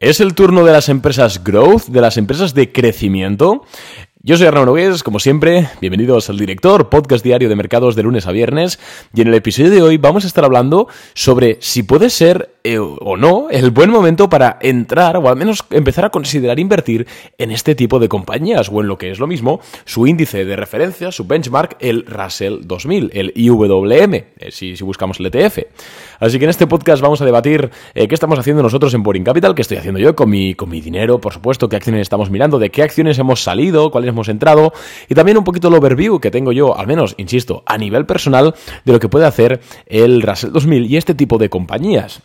Es el turno de las empresas growth, de las empresas de crecimiento. Yo soy Arnaud Nogués, como siempre, bienvenidos al Director, podcast diario de mercados de lunes a viernes, y en el episodio de hoy vamos a estar hablando sobre si puede ser eh, o no el buen momento para entrar o al menos empezar a considerar invertir en este tipo de compañías o en lo que es lo mismo, su índice de referencia, su benchmark, el Russell 2000, el IWM, eh, si, buscamos el ETF. Así que en este podcast vamos a debatir eh, qué estamos haciendo nosotros en Boring Capital, qué estoy haciendo yo con mi, con mi dinero, por supuesto, qué acciones estamos mirando, de qué acciones hemos salido, cuáles hemos entrado y también un poquito el overview que tengo yo, al menos, insisto, a nivel personal de lo que puede hacer el Russell 2000 y este tipo de compañías.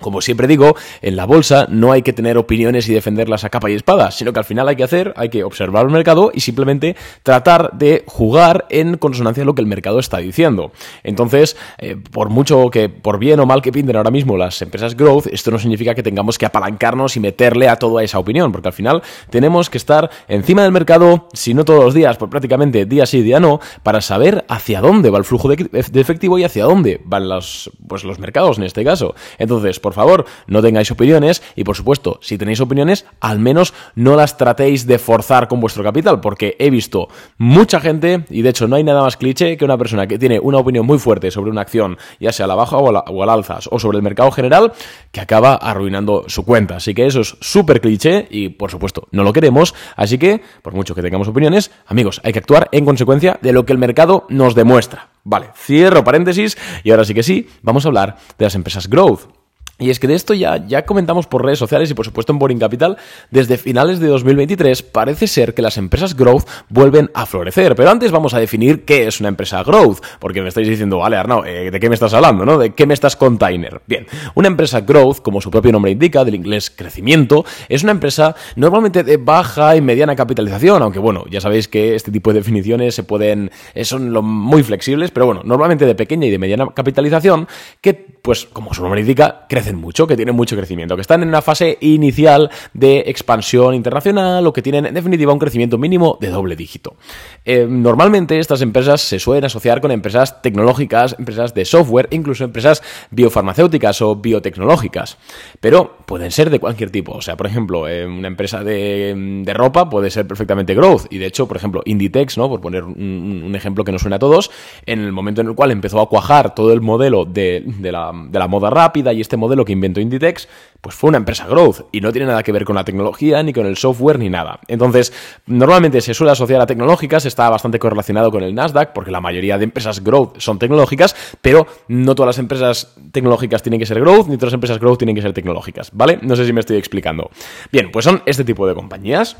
Como siempre digo, en la bolsa no hay que tener opiniones y defenderlas a capa y espada, sino que al final hay que hacer, hay que observar el mercado y simplemente tratar de jugar en consonancia a lo que el mercado está diciendo. Entonces, eh, por mucho que, por bien o mal que pinten ahora mismo las empresas growth, esto no significa que tengamos que apalancarnos y meterle a toda esa opinión, porque al final tenemos que estar encima del mercado, si no todos los días, pues prácticamente día sí, día no, para saber hacia dónde va el flujo de, efectivo y hacia dónde van los, pues, los mercados en este caso. Entonces, por favor, no tengáis opiniones y por supuesto, si tenéis opiniones, al menos no las tratéis de forzar con vuestro capital, porque he visto mucha gente, y de hecho no hay nada más cliché que una persona que tiene una opinión muy fuerte sobre una acción, ya sea a la baja o, a o al alza, o sobre el mercado general, que acaba arruinando su cuenta. Así que eso es súper cliché y por supuesto no lo queremos, así que, por mucho que tengamos opiniones, amigos, hay que actuar en consecuencia de lo que el mercado nos demuestra. Vale, cierro paréntesis y ahora sí que sí, vamos a hablar de las empresas growth. Y es que de esto ya, ya comentamos por redes sociales y por supuesto en Boring Capital, desde finales de 2023 parece ser que las empresas growth vuelven a florecer. Pero antes vamos a definir qué es una empresa growth, porque me estáis diciendo, vale Arnau, eh, ¿de qué me estás hablando? ¿no? ¿De qué me estás container? Bien, una empresa growth, como su propio nombre indica, del inglés crecimiento, es una empresa normalmente de baja y mediana capitalización, aunque bueno, ya sabéis que este tipo de definiciones se pueden, eh, son muy flexibles, pero bueno, normalmente de pequeña y de mediana capitalización, que pues como su nombre indica, crece mucho, que tienen mucho crecimiento, que están en una fase inicial de expansión internacional o que tienen en definitiva un crecimiento mínimo de doble dígito. Eh, normalmente estas empresas se suelen asociar con empresas tecnológicas, empresas de software, incluso empresas biofarmacéuticas o biotecnológicas, pero pueden ser de cualquier tipo. O sea, por ejemplo, eh, una empresa de, ropa puede ser perfectamente growth y de hecho, por ejemplo, Inditex, ¿no? por poner un, ejemplo que nos suena a todos, en el momento en el cual empezó a cuajar todo el modelo de, la, de la moda rápida y este modelo lo que inventó Inditex, pues fue una empresa growth y no tiene nada que ver con la tecnología, ni con el software, ni nada. Entonces, normalmente se suele asociar a tecnológicas, está bastante correlacionado con el Nasdaq, porque la mayoría de empresas growth son tecnológicas, pero no todas las empresas tecnológicas tienen que ser growth, ni todas las empresas growth tienen que ser tecnológicas, ¿vale? No sé si me estoy explicando. Bien, pues son este tipo de compañías.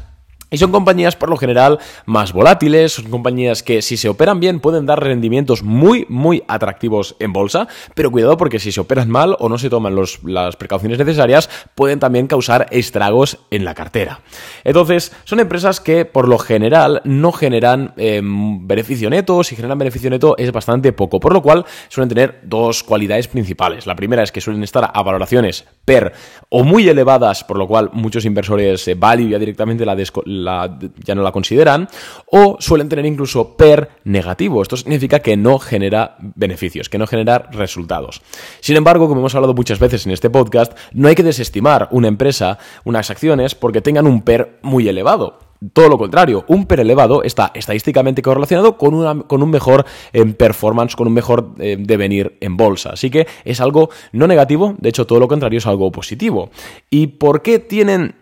Y son compañías por lo general más volátiles, son compañías que si se operan bien pueden dar rendimientos muy, muy atractivos en bolsa, pero cuidado porque si se operan mal o no se toman las precauciones necesarias pueden también causar estragos en la cartera. Entonces, son empresas que por lo general no generan em, beneficio neto, si generan beneficio neto es bastante poco, por lo cual suelen tener dos cualidades principales. La primera es que suelen estar a valoraciones per o muy elevadas, por lo cual muchos inversores eh, value ya directamente la, ya no la consideran, o suelen tener incluso PER negativo. Esto significa que no genera beneficios, que no genera resultados. Sin embargo, como hemos hablado muchas veces en este podcast, no hay que desestimar una empresa, unas acciones, porque tengan un PER muy elevado. Todo lo contrario, un PER elevado está estadísticamente correlacionado con, una, con un mejor eh, performance, con un mejor eh, devenir en bolsa. Así que es algo no negativo, de hecho todo lo contrario es algo positivo. ¿Y por qué tienen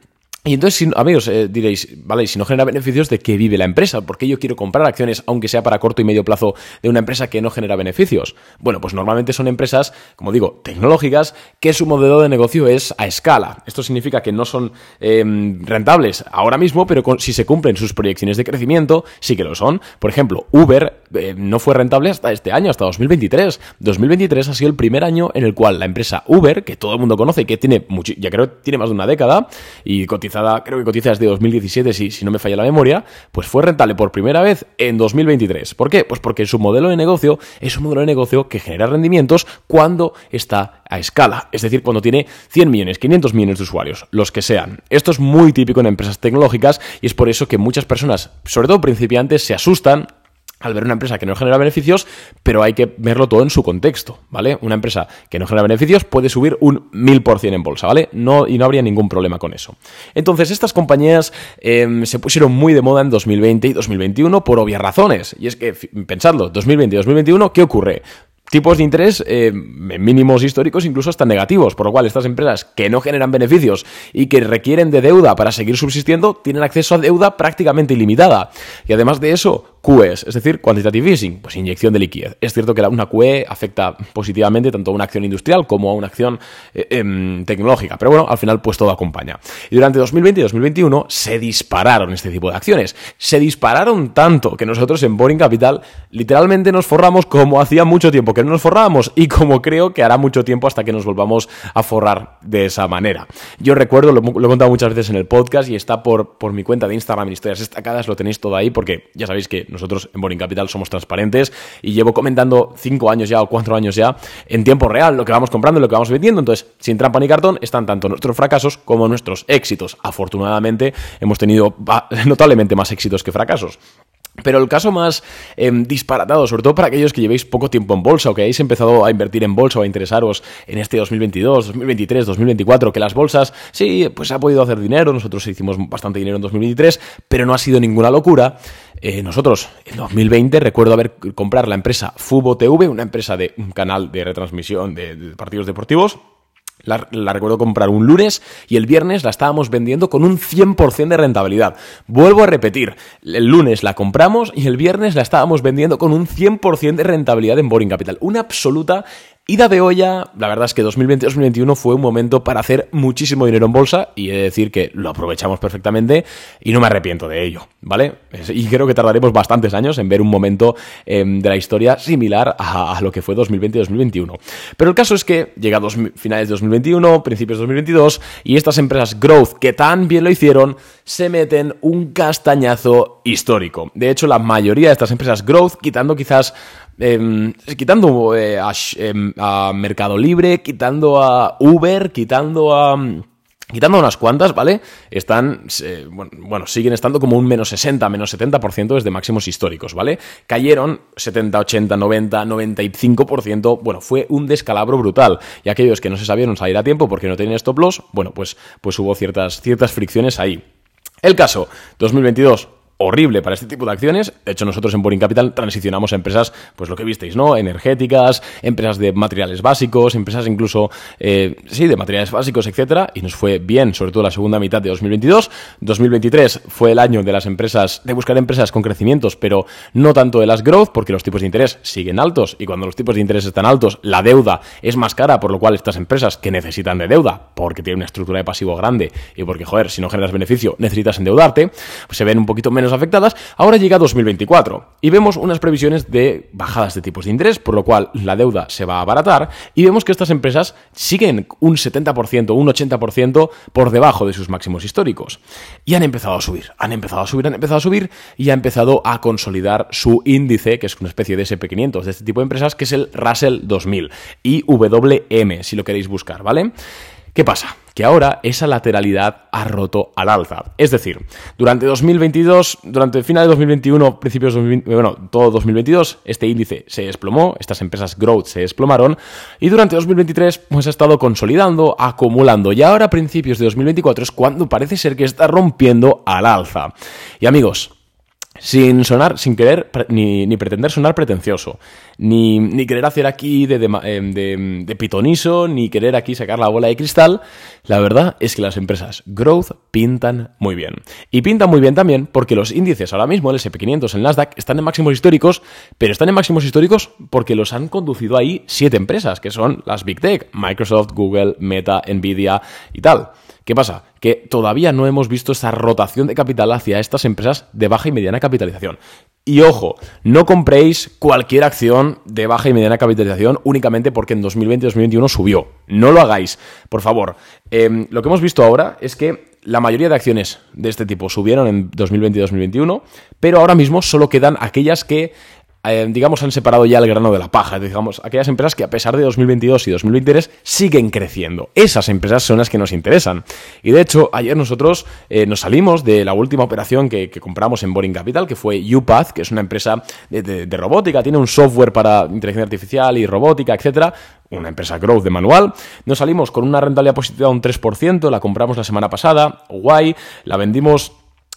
y entonces, amigos, eh, diréis, vale, si no genera beneficios, ¿de qué vive la empresa? ¿Por qué yo quiero comprar acciones, aunque sea para corto y medio plazo, de una empresa que no genera beneficios? Bueno, pues normalmente son empresas, como digo, tecnológicas, que su modelo de negocio es a escala. Esto significa que no son em, rentables ahora mismo, pero si se cumplen sus proyecciones de crecimiento, sí que lo son. Por ejemplo, Uber eh, no fue rentable hasta este año, hasta 2023. 2023 ha sido el primer año en el cual la empresa Uber, que todo el mundo conoce, que tiene, ya creo, tiene más de una década, y cotiza creo que cotiza desde 2017, si, si no me falla la memoria, pues fue rentable por primera vez en 2023. ¿Por qué? Pues porque su modelo de negocio es un modelo de negocio que genera rendimientos cuando está a escala, es decir, cuando tiene 100 millones, 500 millones de usuarios, los que sean. Esto es muy típico en empresas tecnológicas y es por eso que muchas personas, sobre todo principiantes, se asustan al ver una empresa que no genera beneficios, pero hay que verlo todo en su contexto, ¿vale? Una empresa que no genera beneficios puede subir un 1000% en bolsa, ¿vale? No, y no habría ningún problema con eso. Entonces, estas compañías em, se pusieron muy de moda en 2020 y 2021 por obvias razones. Y es que, pensadlo, 2020 y 2021, ¿qué ocurre? tipos de interés eh, mínimos históricos, incluso hasta negativos, por lo cual estas empresas que no generan beneficios y que requieren de deuda para seguir subsistiendo tienen acceso a deuda prácticamente ilimitada. Y además de eso, QEs, es decir, quantitative easing, pues inyección de liquidez. Es cierto que una QE afecta positivamente tanto a una acción industrial como a una acción eh, em, tecnológica, pero bueno, al final pues todo acompaña. Y durante 2020 y 2021 se dispararon este tipo de acciones. Se dispararon tanto que nosotros en Boring Capital literalmente nos forramos como hacía mucho tiempo que no nos forrábamos y como creo que hará mucho tiempo hasta que nos volvamos a forrar de esa manera. Yo recuerdo, lo, he contado muchas veces en el podcast y está por, por mi cuenta de Instagram en historias destacadas, lo tenéis todo ahí porque ya sabéis que nosotros en Boring Capital somos transparentes y llevo comentando cinco años ya o cuatro años ya en tiempo real lo que vamos comprando y lo que vamos vendiendo. Entonces, sin trampa ni cartón, están tanto nuestros fracasos como nuestros éxitos. Afortunadamente, hemos tenido notablemente más éxitos que fracasos. Pero el caso más em, disparatado, sobre todo para aquellos que llevéis poco tiempo en bolsa o que hayáis empezado a invertir en bolsa o a interesaros en este 2022, 2023, 2024, que las bolsas, sí, pues ha podido hacer dinero, nosotros hicimos bastante dinero en 2023, pero no ha sido ninguna locura. Eh, nosotros, en 2020, recuerdo haber comprar la empresa Fubo TV, una empresa de un canal de retransmisión de partidos deportivos, la, recuerdo comprar un lunes y el viernes la estábamos vendiendo con un 100% de rentabilidad. Vuelvo a repetir, el lunes la compramos y el viernes la estábamos vendiendo con un 100% de rentabilidad en Boring Capital. Una absoluta Ida de olla, la verdad es que 2020-2021 fue un momento para hacer muchísimo dinero en bolsa y he de decir que lo aprovechamos perfectamente y no me arrepiento de ello, ¿vale? Y creo que tardaremos bastantes años en ver un momento em, de la historia similar a, lo que fue 2020-2021. Pero el caso es que llega a finales de 2021, principios de 2022 y estas empresas growth que tan bien lo hicieron se meten un castañazo histórico. De hecho, la mayoría de estas empresas growth, quitando quizás Em, quitando eh, em, a, Mercado Libre, quitando a Uber, quitando a... Quitando unas cuantas, ¿vale? Están, bueno, siguen estando como un menos 60, menos 70% desde máximos históricos, ¿vale? Cayeron 70, 80, 90, 95%, bueno, fue un descalabro brutal. Y aquellos que no se sabieron salir a tiempo porque no tenían stop loss, bueno, pues, pues hubo ciertas, ciertas fricciones ahí. El caso, 2022, horrible para este tipo de acciones. De hecho, nosotros en Boring Capital transicionamos a empresas, pues lo que visteis, ¿no? Energéticas, empresas de materiales básicos, empresas incluso, eh, sí, de materiales básicos, etcétera, y nos fue bien, sobre todo la segunda mitad de 2022. 2023 fue el año de las empresas, de buscar empresas con crecimientos, pero no tanto de las growth, porque los tipos de interés siguen altos, y cuando los tipos de interés están altos, la deuda es más cara, por lo cual estas empresas que necesitan de deuda, porque tienen una estructura de pasivo grande, y porque, joder, si no generas beneficio, necesitas endeudarte, pues se ven un poquito menos afectadas, ahora llega 2024 y vemos unas previsiones de bajadas de tipos de interés, por lo cual la deuda se va a abaratar y vemos que estas empresas siguen un 70%, un 80% por debajo de sus máximos históricos. Y han empezado a subir, han empezado a subir, han empezado a subir y ha empezado a consolidar su índice, que es una especie de SP500 de este tipo de empresas, que es el Russell 2000 y WM, si lo queréis buscar, ¿vale? ¿Qué pasa? Que ahora esa lateralidad ha roto al alza. Es decir, durante 2022, durante el final de 2021, principios de 2020, bueno, todo 2022, este índice se desplomó, estas empresas growth se desplomaron y durante 2023 pues ha estado consolidando, acumulando y ahora a principios de 2024 es cuando parece ser que está rompiendo al alza. Y amigos, sin sonar, sin querer ni, ni pretender sonar pretencioso, ni, ni querer hacer aquí de, em, de, de, pitoniso, ni querer aquí sacar la bola de cristal, la verdad es que las empresas growth pintan muy bien. Y pintan muy bien también porque los índices ahora mismo, el SP500, el Nasdaq, están en máximos históricos, pero están en máximos históricos porque los han conducido ahí siete empresas, que son las Big Tech, Microsoft, Google, Meta, Nvidia y tal. ¿Qué pasa? Que todavía no hemos visto esa rotación de capital hacia estas empresas de baja y mediana capitalización. Y ojo, no compréis cualquier acción de baja y mediana capitalización únicamente porque en 2020-2021 subió. No lo hagáis, por favor. Em, lo que hemos visto ahora es que la mayoría de acciones de este tipo subieron en 2020 2021, pero ahora mismo solo quedan aquellas que eh, digamos, han separado ya el grano de la paja. Digamos, aquellas empresas que a pesar de 2022 y 2023 siguen creciendo. Esas empresas son las que nos interesan. Y de hecho, ayer nosotros eh, nos salimos de la última operación que, compramos en Boring Capital, que fue UPath, que es una empresa de, robótica, tiene un software para inteligencia artificial y robótica, etcétera una empresa growth de manual. Nos salimos con una rentabilidad positiva de un 3%, la compramos la semana pasada, guay, la vendimos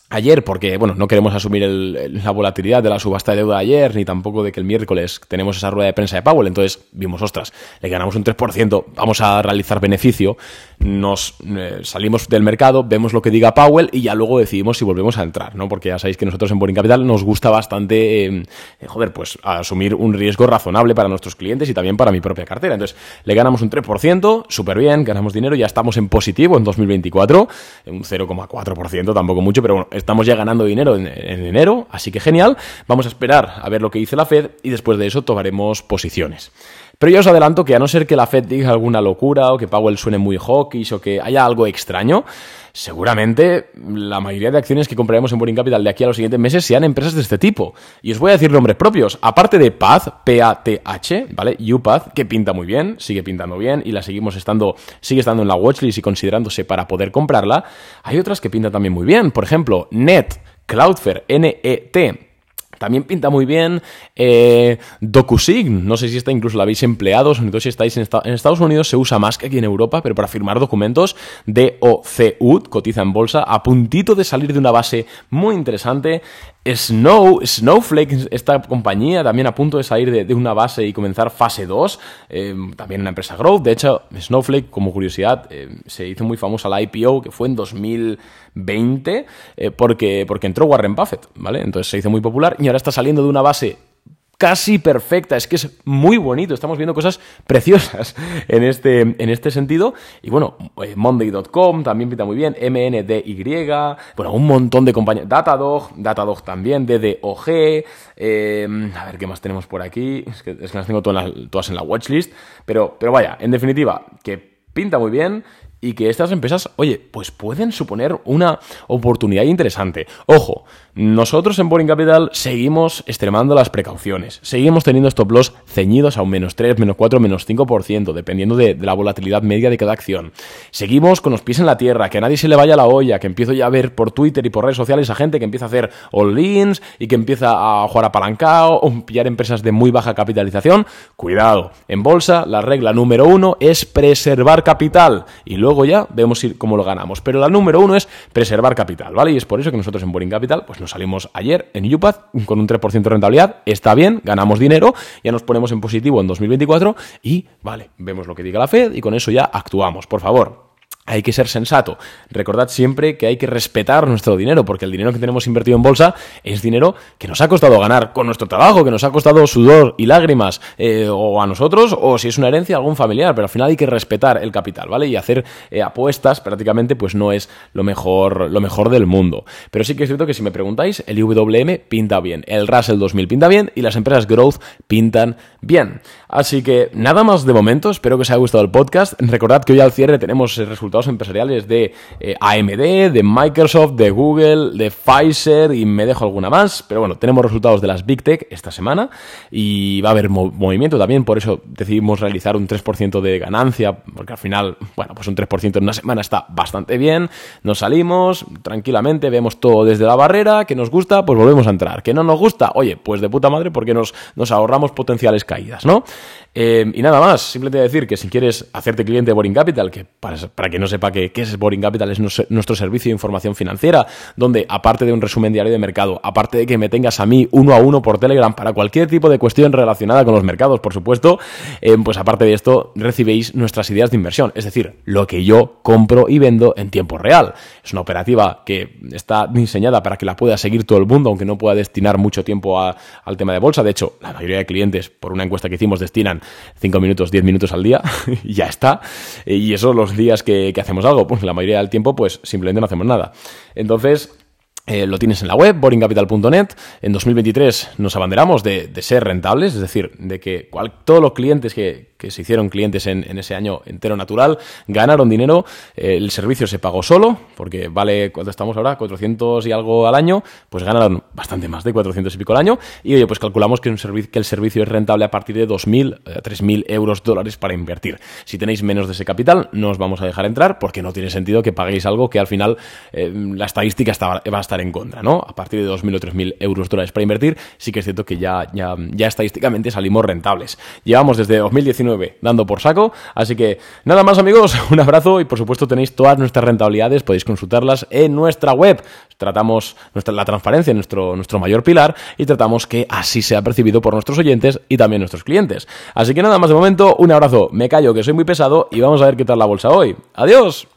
ayer, porque bueno, no queremos asumir la volatilidad de la subasta de deuda de ayer, ni tampoco de que el miércoles tenemos esa rueda de prensa de Powell, entonces vimos, ostras, le ganamos un 3%, vamos a realizar beneficio, nos eh, salimos del mercado, vemos lo que diga Powell y ya luego decidimos si volvemos a entrar, ¿no? Porque ya sabéis que nosotros en Boring Capital nos gusta bastante, eh, joder, pues asumir un riesgo razonable para nuestros clientes y también para mi propia cartera. Entonces, le ganamos un 3%, súper bien, ganamos dinero, ya estamos en positivo en 2024, un 0,4%, tampoco mucho, pero bueno, estamos ya ganando dinero en, enero, así que genial. Vamos a esperar a ver lo que dice la Fed y después de eso tomaremos posiciones. Pero yo os adelanto que a no ser que la Fed diga alguna locura o que Powell suene muy hawkish o que haya algo extraño, seguramente la mayoría de acciones que compraremos en Boring Capital de aquí a los siguientes meses sean empresas de este tipo. Y os voy a decir nombres propios. Aparte de Path, P-A-T-H, ¿vale? UPath, que pinta muy bien, sigue pintando bien y la seguimos estando, sigue estando en la watchlist y considerándose para poder comprarla. Hay otras que pintan también muy bien. Por ejemplo, Net, Cloudflare, N-E-T. También pinta muy bien eh, DocuSign. No sé si esta incluso la habéis empleado, sobre si estáis en, Estados Unidos, se usa más que aquí en Europa, pero para firmar documentos, DOCUD, cotiza en bolsa, a puntito de salir de una base muy interesante. Snow, Snowflake, esta compañía también a punto de salir de, una base y comenzar fase 2, eh, también una empresa growth. De hecho, Snowflake, como curiosidad, eh, se hizo muy famosa la IPO, que fue en 2020, eh, porque, porque entró Warren Buffett, ¿vale? Entonces se hizo muy popular y ahora está saliendo de una base casi perfecta. Es que es muy bonito. Estamos viendo cosas preciosas en este, en este sentido. Y bueno, eh, Monday.com también pinta muy bien. MNDY. Bueno, un montón de compañías. Datadog. Datadog también. DDOG. Eh, a ver qué más tenemos por aquí. Es que, las tengo todas, todas en la watchlist. Pero, pero vaya, en definitiva, que pinta muy bien y que estas empresas, oye, pues pueden suponer una oportunidad interesante. Ojo, nosotros en Boring Capital seguimos extremando las precauciones, seguimos teniendo stop loss ceñidos a un menos 3, menos 4, menos 5%, dependiendo de, la volatilidad media de cada acción. Seguimos con los pies en la tierra, que a nadie se le vaya la olla, que empiezo ya a ver por Twitter y por redes sociales a gente que empieza a hacer all-ins y que empieza a jugar apalancado o pillar empresas de muy baja capitalización. Cuidado, en bolsa la regla número uno es preservar capital y luego luego ya vemos cómo lo ganamos. Pero la número uno es preservar capital, ¿vale? Y es por eso que nosotros en Boring Capital pues nos salimos ayer en UPath con un 3% de rentabilidad. Está bien, ganamos dinero, ya nos ponemos en positivo en 2024 y, vale, vemos lo que diga la Fed y con eso ya actuamos. Por favor, hay que ser sensato. Recordad siempre que hay que respetar nuestro dinero, porque el dinero que tenemos invertido en bolsa es dinero que nos ha costado ganar con nuestro trabajo, que nos ha costado sudor y lágrimas, eh, o a nosotros, o si es una herencia, algún familiar, pero al final hay que respetar el capital, ¿vale? Y hacer eh, apuestas prácticamente pues no es lo mejor, lo mejor del mundo. Pero sí que es cierto que si me preguntáis, el IWM pinta bien, el Russell 2000 pinta bien y las empresas Growth pintan bien. Así que nada más de momento, espero que os haya gustado el podcast. Recordad que hoy al cierre tenemos resultados empresariales de eh, AMD, de Microsoft, de Google, de Pfizer y me dejo alguna más. Pero bueno, tenemos resultados de las Big Tech esta semana y va a haber movimiento también. Por eso decidimos realizar un 3% de ganancia, porque al final, bueno, pues un 3% en una semana está bastante bien. Nos salimos tranquilamente, vemos todo desde la barrera, que nos gusta, pues volvemos a entrar. Que no nos gusta, oye, pues de puta madre porque nos, nos ahorramos potenciales caídas, ¿no? Eh, y nada más, simplemente decir que si quieres hacerte cliente de Boring Capital, que para, para que no sepa qué, es Boring Capital, es nuestro servicio de información financiera, donde aparte de un resumen diario de mercado, aparte de que me tengas a mí uno a uno por Telegram para cualquier tipo de cuestión relacionada con los mercados, por supuesto, eh, pues aparte de esto recibéis nuestras ideas de inversión, es decir, lo que yo compro y vendo en tiempo real. Es una operativa que está diseñada para que la pueda seguir todo el mundo, aunque no pueda destinar mucho tiempo al tema de bolsa. De hecho, la mayoría de clientes, por una encuesta que hicimos, destinan 5 minutos, 10 minutos al día y ya está. Y eso los días que, hacemos algo, pues la mayoría del tiempo pues simplemente no hacemos nada. Entonces, eh, lo tienes en la web, boringcapital.net. En 2023 nos abanderamos de, ser rentables, es decir, de que todos los clientes que, que se hicieron clientes en, ese año entero natural, ganaron dinero, eh, el servicio se pagó solo, porque vale, ¿cuánto estamos ahora? 400 y algo al año, pues ganaron bastante más de 400 y pico al año, y oye, pues calculamos que, el servicio es rentable a partir de 2.000, 3.000 eh, euros dólares para invertir. Si tenéis menos de ese capital, no os vamos a dejar entrar, porque no tiene sentido que paguéis algo que al final eh, la estadística va a estar en contra, ¿no? A partir de 2.000 o 3.000 euros dólares para invertir, sí que es cierto que ya, ya, ya estadísticamente salimos rentables. Llevamos desde 2019 dando por saco, así que nada más amigos, un abrazo y por supuesto tenéis todas nuestras rentabilidades, podéis consultarlas en nuestra web. Tratamos nuestra, la transparencia, nuestro, nuestro mayor pilar, y tratamos que así sea percibido por nuestros oyentes y también nuestros clientes. Así que nada más de momento, un abrazo, me callo que soy muy pesado y vamos a ver qué tal la bolsa hoy. Adiós.